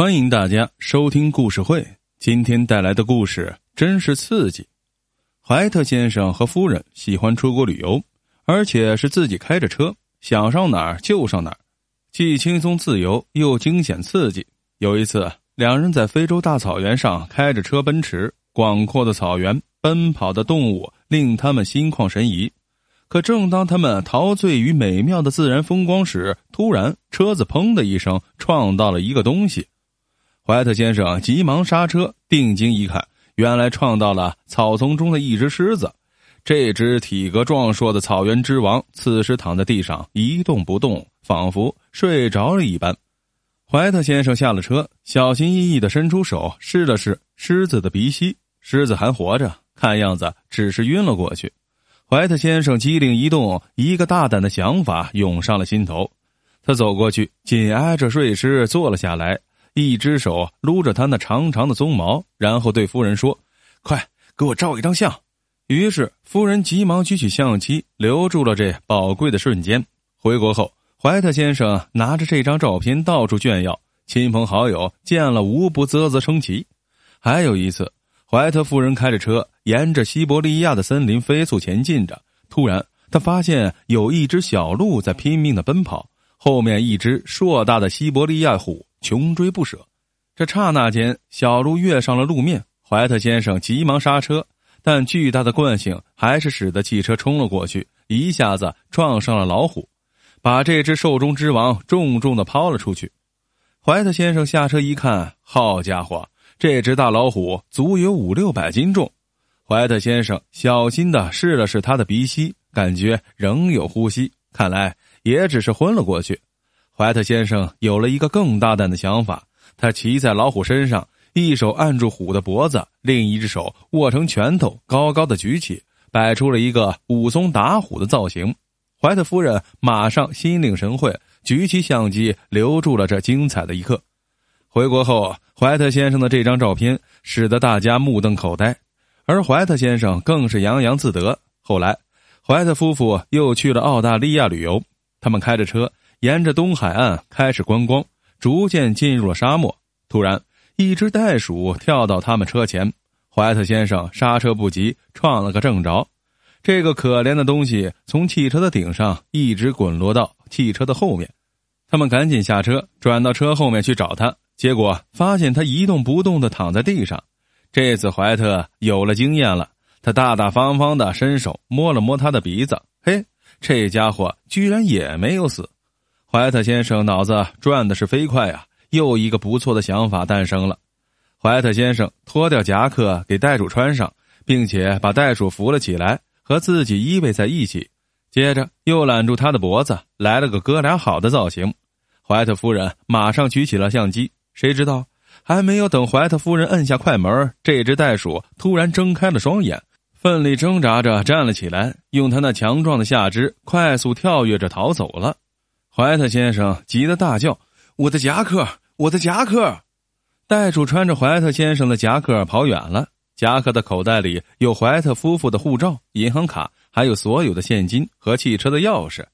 欢迎大家收听故事会。今天带来的故事真是刺激。怀特先生和夫人喜欢出国旅游，而且是自己开着车，想上哪儿就上哪儿，既轻松自由又惊险刺激。有一次，两人在非洲大草原上开着车奔驰，广阔的草原，奔跑的动物令他们心旷神怡。可正当他们陶醉于美妙的自然风光时，突然车子“砰”的一声撞到了一个东西。怀特先生急忙刹车，定睛一看，原来撞到了草丛中的一只狮子。这只体格壮硕的草原之王，此时躺在地上一动不动，仿佛睡着了一般。怀特先生下了车，小心翼翼的伸出手试了试狮子的鼻息，狮子还活着，看样子只是晕了过去。怀特先生机灵一动，一个大胆的想法涌上了心头。他走过去，紧挨着睡狮坐了下来。一只手撸着他那长长的鬃毛，然后对夫人说：“快给我照一张相。”于是夫人急忙举起相机，留住了这宝贵的瞬间。回国后，怀特先生拿着这张照片到处炫耀，亲朋好友见了无不啧啧称奇。还有一次，怀特夫人开着车沿着西伯利亚的森林飞速前进着，突然他发现有一只小鹿在拼命的奔跑，后面一只硕大的西伯利亚虎。穷追不舍，这刹那间，小鹿跃上了路面。怀特先生急忙刹车，但巨大的惯性还是使得汽车冲了过去，一下子撞上了老虎，把这只兽中之王重重的抛了出去。怀特先生下车一看，好家伙，这只大老虎足有五六百斤重。怀特先生小心的试了试他的鼻息，感觉仍有呼吸，看来也只是昏了过去。怀特先生有了一个更大胆的想法，他骑在老虎身上，一手按住虎的脖子，另一只手握成拳头，高高的举起，摆出了一个武松打虎的造型。怀特夫人马上心领神会，举起相机留住了这精彩的一刻。回国后，怀特先生的这张照片使得大家目瞪口呆，而怀特先生更是洋洋自得。后来，怀特夫妇又去了澳大利亚旅游，他们开着车。沿着东海岸开始观光，逐渐进入了沙漠。突然，一只袋鼠跳到他们车前，怀特先生刹车不及，撞了个正着。这个可怜的东西从汽车的顶上一直滚落到汽车的后面。他们赶紧下车，转到车后面去找他，结果发现他一动不动的躺在地上。这次怀特有了经验了，他大大方方的伸手摸了摸他的鼻子，嘿，这家伙居然也没有死。怀特先生脑子转的是飞快啊！又一个不错的想法诞生了。怀特先生脱掉夹克给袋鼠穿上，并且把袋鼠扶了起来，和自己依偎在一起。接着又揽住他的脖子，来了个哥俩好的造型。怀特夫人马上举起了相机，谁知道还没有等怀特夫人摁下快门，这只袋鼠突然睁开了双眼，奋力挣扎着站了起来，用他那强壮的下肢快速跳跃着逃走了。怀特先生急得大叫：“我的夹克！我的夹克！”袋鼠穿着怀特先生的夹克跑远了。夹克的口袋里有怀特夫妇的护照、银行卡，还有所有的现金和汽车的钥匙。